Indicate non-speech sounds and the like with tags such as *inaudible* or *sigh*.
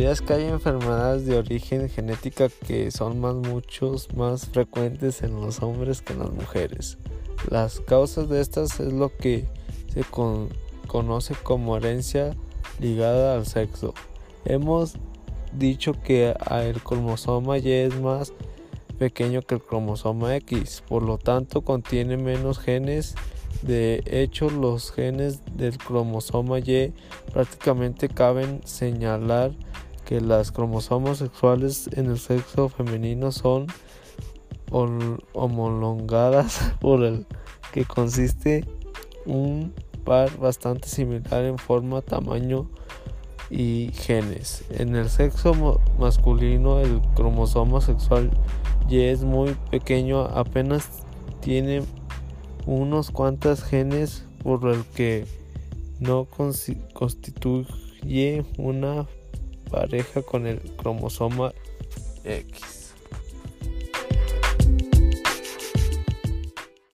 ¿Sabías que hay enfermedades de origen genética que son más muchos más frecuentes en los hombres que en las mujeres? Las causas de estas es lo que se conoce como herencia ligada al sexo. Hemos dicho que el cromosoma Y es más pequeño que el cromosoma X, por lo tanto contiene menos genes. De hecho, los genes del cromosoma Y prácticamente caben señalar que las cromosomas sexuales en el sexo femenino son homologadas *laughs* por el que consiste un par bastante similar en forma, tamaño y genes. En el sexo masculino el cromosoma sexual Y es muy pequeño, apenas tiene unos cuantos genes por el que no constituye una pareja con el cromosoma X.